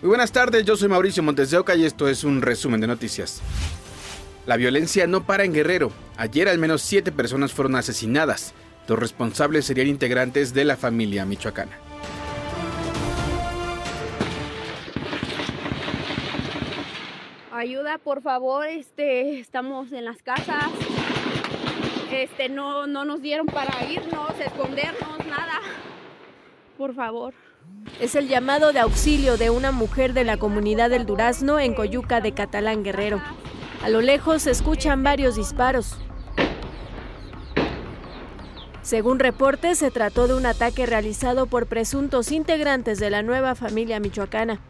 Muy buenas tardes, yo soy Mauricio Montes de Oca y esto es un resumen de noticias. La violencia no para en Guerrero. Ayer al menos siete personas fueron asesinadas. Los responsables serían integrantes de la familia michoacana. Ayuda, por favor, este, estamos en las casas. Este, no, no nos dieron para irnos, escondernos, nada. Por favor. Es el llamado de auxilio de una mujer de la comunidad del Durazno en Coyuca de Catalán Guerrero. A lo lejos se escuchan varios disparos. Según reportes, se trató de un ataque realizado por presuntos integrantes de la nueva familia michoacana.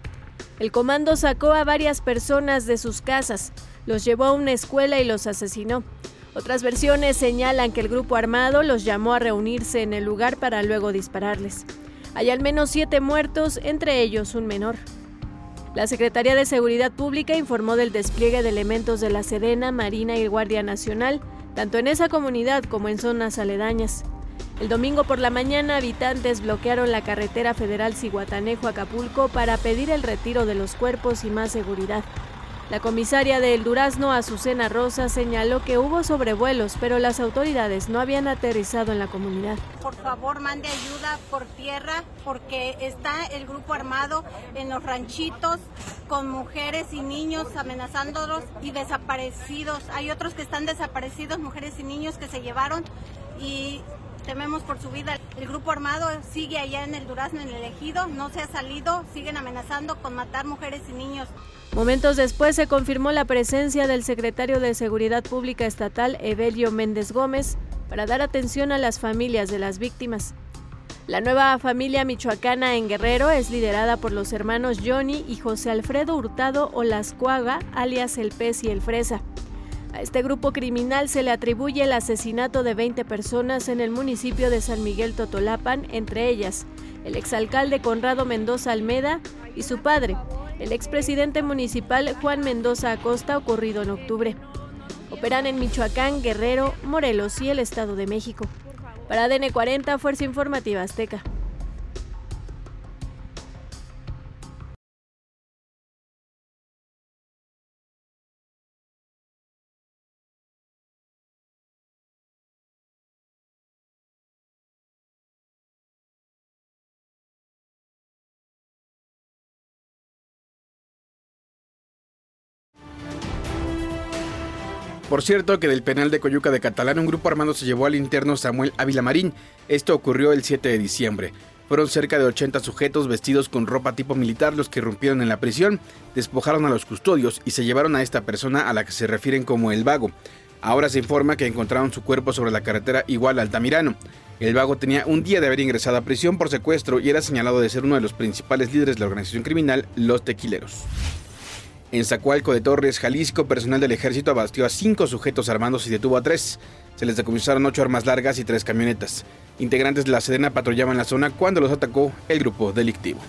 El comando sacó a varias personas de sus casas, los llevó a una escuela y los asesinó. Otras versiones señalan que el grupo armado los llamó a reunirse en el lugar para luego dispararles. Hay al menos siete muertos, entre ellos un menor. La Secretaría de Seguridad Pública informó del despliegue de elementos de la Sedena, Marina y Guardia Nacional, tanto en esa comunidad como en zonas aledañas. El domingo por la mañana, habitantes bloquearon la carretera federal Ciguatanejo-Acapulco para pedir el retiro de los cuerpos y más seguridad. La comisaria de El Durazno, Azucena Rosa, señaló que hubo sobrevuelos, pero las autoridades no habían aterrizado en la comunidad. Por favor, mande ayuda por tierra porque está el grupo armado en los ranchitos con mujeres y niños amenazándolos y desaparecidos. Hay otros que están desaparecidos, mujeres y niños que se llevaron y tememos por su vida. El grupo armado sigue allá en el Durazno, en el ejido, no se ha salido, siguen amenazando con matar mujeres y niños. Momentos después se confirmó la presencia del secretario de Seguridad Pública Estatal, Evelio Méndez Gómez, para dar atención a las familias de las víctimas. La nueva familia michoacana en Guerrero es liderada por los hermanos Johnny y José Alfredo Hurtado Olascuaga, alias El Pez y El Fresa. A este grupo criminal se le atribuye el asesinato de 20 personas en el municipio de San Miguel Totolapan, entre ellas el exalcalde Conrado Mendoza Almeda y su padre, el expresidente municipal Juan Mendoza Acosta, ocurrido en octubre. Operan en Michoacán, Guerrero, Morelos y el Estado de México. Para DN40, Fuerza Informativa Azteca. Por cierto que del penal de Coyuca de Catalán un grupo armado se llevó al interno Samuel Ávila Marín. Esto ocurrió el 7 de diciembre. Fueron cerca de 80 sujetos vestidos con ropa tipo militar los que irrumpieron en la prisión, despojaron a los custodios y se llevaron a esta persona a la que se refieren como el vago. Ahora se informa que encontraron su cuerpo sobre la carretera igual a Altamirano. El vago tenía un día de haber ingresado a prisión por secuestro y era señalado de ser uno de los principales líderes de la organización criminal Los Tequileros. En Zacualco de Torres, Jalisco, personal del ejército abastió a cinco sujetos armados y detuvo a tres. Se les decomisaron ocho armas largas y tres camionetas. Integrantes de la Sedena patrullaban la zona cuando los atacó el grupo delictivo.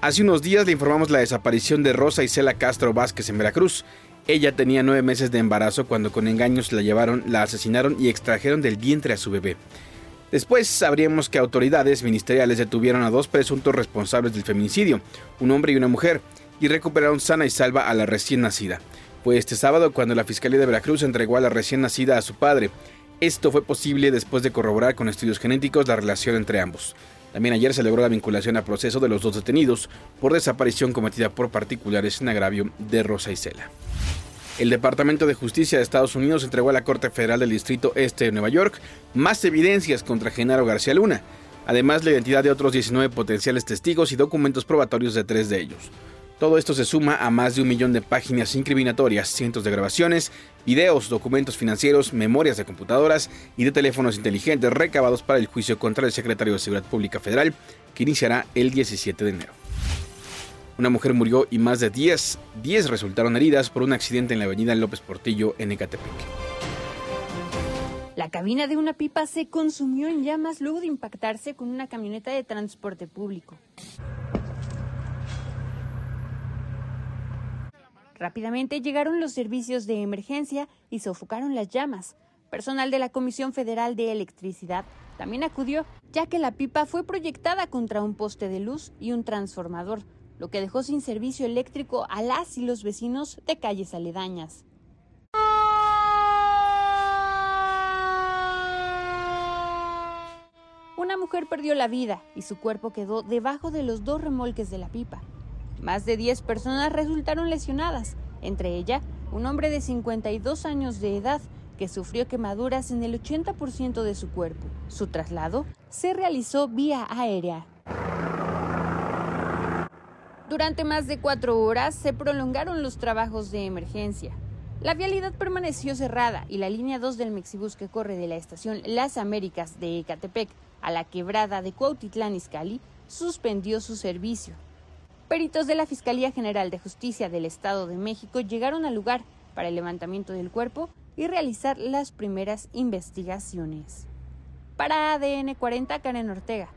Hace unos días le informamos la desaparición de Rosa Isela Castro Vázquez en Veracruz. Ella tenía nueve meses de embarazo cuando con engaños la llevaron, la asesinaron y extrajeron del vientre a su bebé. Después sabríamos que autoridades ministeriales detuvieron a dos presuntos responsables del feminicidio, un hombre y una mujer y recuperaron sana y salva a la recién nacida. Fue este sábado cuando la Fiscalía de Veracruz entregó a la recién nacida a su padre. Esto fue posible después de corroborar con estudios genéticos la relación entre ambos. También ayer se logró la vinculación a proceso de los dos detenidos por desaparición cometida por particulares en agravio de Rosa Isela. El Departamento de Justicia de Estados Unidos entregó a la Corte Federal del Distrito Este de Nueva York más evidencias contra Genaro García Luna, además la identidad de otros 19 potenciales testigos y documentos probatorios de tres de ellos. Todo esto se suma a más de un millón de páginas incriminatorias, cientos de grabaciones, videos, documentos financieros, memorias de computadoras y de teléfonos inteligentes recabados para el juicio contra el secretario de Seguridad Pública Federal, que iniciará el 17 de enero. Una mujer murió y más de 10, 10 resultaron heridas por un accidente en la avenida López Portillo en Ecatepec. La cabina de una pipa se consumió en llamas luego de impactarse con una camioneta de transporte público. Rápidamente llegaron los servicios de emergencia y sofocaron las llamas. Personal de la Comisión Federal de Electricidad también acudió, ya que la pipa fue proyectada contra un poste de luz y un transformador, lo que dejó sin servicio eléctrico a las y los vecinos de calles aledañas. Una mujer perdió la vida y su cuerpo quedó debajo de los dos remolques de la pipa. Más de 10 personas resultaron lesionadas, entre ellas un hombre de 52 años de edad que sufrió quemaduras en el 80% de su cuerpo. Su traslado se realizó vía aérea. Durante más de cuatro horas se prolongaron los trabajos de emergencia. La vialidad permaneció cerrada y la línea 2 del Mexibus que corre de la estación Las Américas de Ecatepec a la quebrada de Cuautitlán Izcalli suspendió su servicio. Peritos de la Fiscalía General de Justicia del Estado de México llegaron al lugar para el levantamiento del cuerpo y realizar las primeras investigaciones. Para ADN 40, Karen Ortega,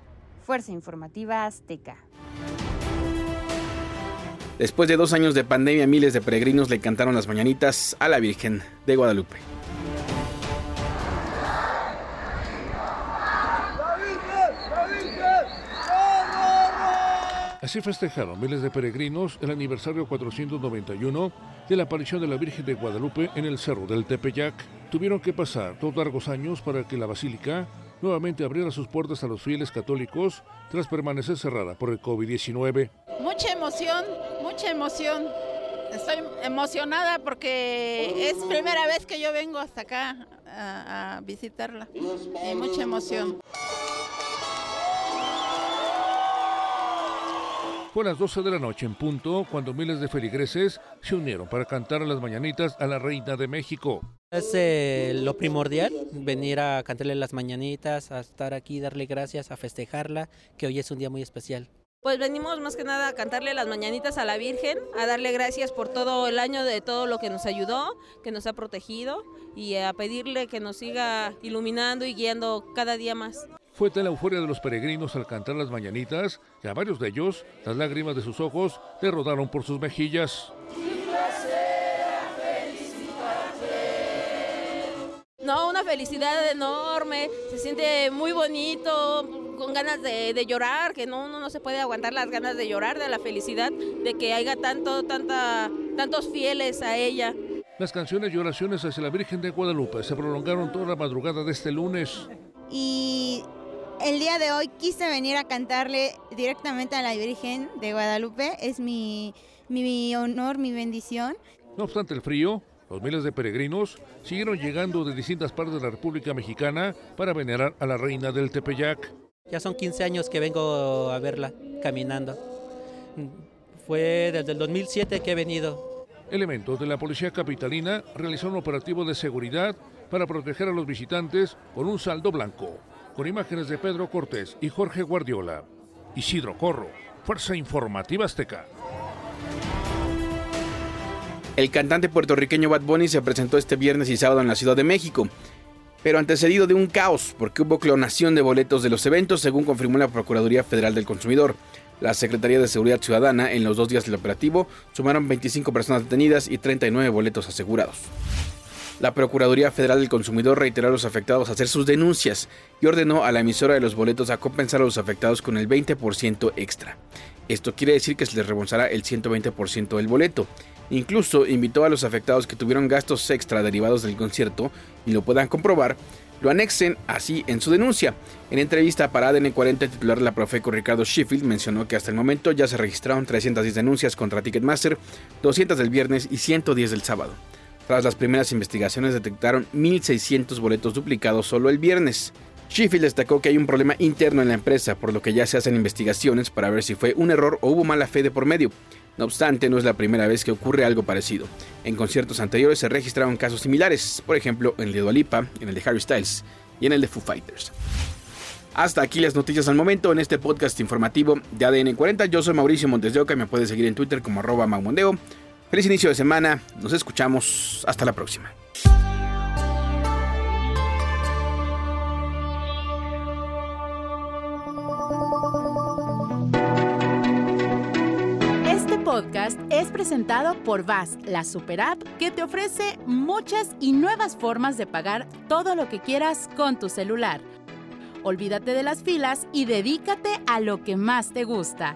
Fuerza Informativa Azteca. Después de dos años de pandemia, miles de peregrinos le cantaron las mañanitas a la Virgen de Guadalupe. Así festejaron miles de peregrinos el aniversario 491 de la aparición de la Virgen de Guadalupe en el Cerro del Tepeyac. Tuvieron que pasar dos largos años para que la basílica nuevamente abriera sus puertas a los fieles católicos tras permanecer cerrada por el COVID-19. Mucha emoción, mucha emoción. Estoy emocionada porque es primera vez que yo vengo hasta acá a, visitarla y mucha emoción. Fue a las 12 de la noche en punto cuando miles de feligreses se unieron para cantar las mañanitas a la Reina de México. Es eh, lo primordial, venir a cantarle las mañanitas, a estar aquí, darle gracias, a festejarla, que hoy es un día muy especial. Pues venimos más que nada a cantarle las mañanitas a la Virgen, a darle gracias por todo el año de todo lo que nos ayudó, que nos ha protegido y a pedirle que nos siga iluminando y guiando cada día más. Fue tal la euforia de los peregrinos al cantar las mañanitas que a varios de ellos las lágrimas de sus ojos le rodaron por sus mejillas. No, una felicidad enorme, se siente muy bonito, con ganas de, de llorar, que no, uno no se puede aguantar las ganas de llorar, de la felicidad, de que haya tanto, tanta, tantos fieles a ella. Las canciones y oraciones hacia la Virgen de Guadalupe se prolongaron toda la madrugada de este lunes. Y el día de hoy quise venir a cantarle directamente a la Virgen de Guadalupe. Es mi, mi honor, mi bendición. No obstante el frío, los miles de peregrinos siguieron llegando de distintas partes de la República Mexicana para venerar a la reina del Tepeyac. Ya son 15 años que vengo a verla caminando. Fue desde el 2007 que he venido. Elementos de la policía capitalina realizaron un operativo de seguridad para proteger a los visitantes con un saldo blanco, con imágenes de Pedro Cortés y Jorge Guardiola. Isidro Corro, Fuerza Informativa Azteca. El cantante puertorriqueño Bad Bunny se presentó este viernes y sábado en la Ciudad de México, pero antecedido de un caos porque hubo clonación de boletos de los eventos, según confirmó la Procuraduría Federal del Consumidor. La Secretaría de Seguridad Ciudadana, en los dos días del operativo, sumaron 25 personas detenidas y 39 boletos asegurados. La Procuraduría Federal del Consumidor reiteró a los afectados a hacer sus denuncias y ordenó a la emisora de los boletos a compensar a los afectados con el 20% extra. Esto quiere decir que se les reembolsará el 120% del boleto. Incluso invitó a los afectados que tuvieron gastos extra derivados del concierto y lo puedan comprobar, lo anexen así en su denuncia. En entrevista para ADN 40, el titular de la Profeco Ricardo Sheffield mencionó que hasta el momento ya se registraron 310 denuncias contra Ticketmaster, 200 del viernes y 110 del sábado. Tras las primeras investigaciones detectaron 1.600 boletos duplicados solo el viernes. Sheffield destacó que hay un problema interno en la empresa, por lo que ya se hacen investigaciones para ver si fue un error o hubo mala fe de por medio. No obstante, no es la primera vez que ocurre algo parecido. En conciertos anteriores se registraron casos similares, por ejemplo en el de Dua Lipa, en el de Harry Styles y en el de Foo Fighters. Hasta aquí las noticias al momento en este podcast informativo de ADN 40. Yo soy Mauricio Montes de Oca y me puedes seguir en Twitter como arroba. Feliz inicio de semana, nos escuchamos, hasta la próxima. Este podcast es presentado por VAS, la super app que te ofrece muchas y nuevas formas de pagar todo lo que quieras con tu celular. Olvídate de las filas y dedícate a lo que más te gusta.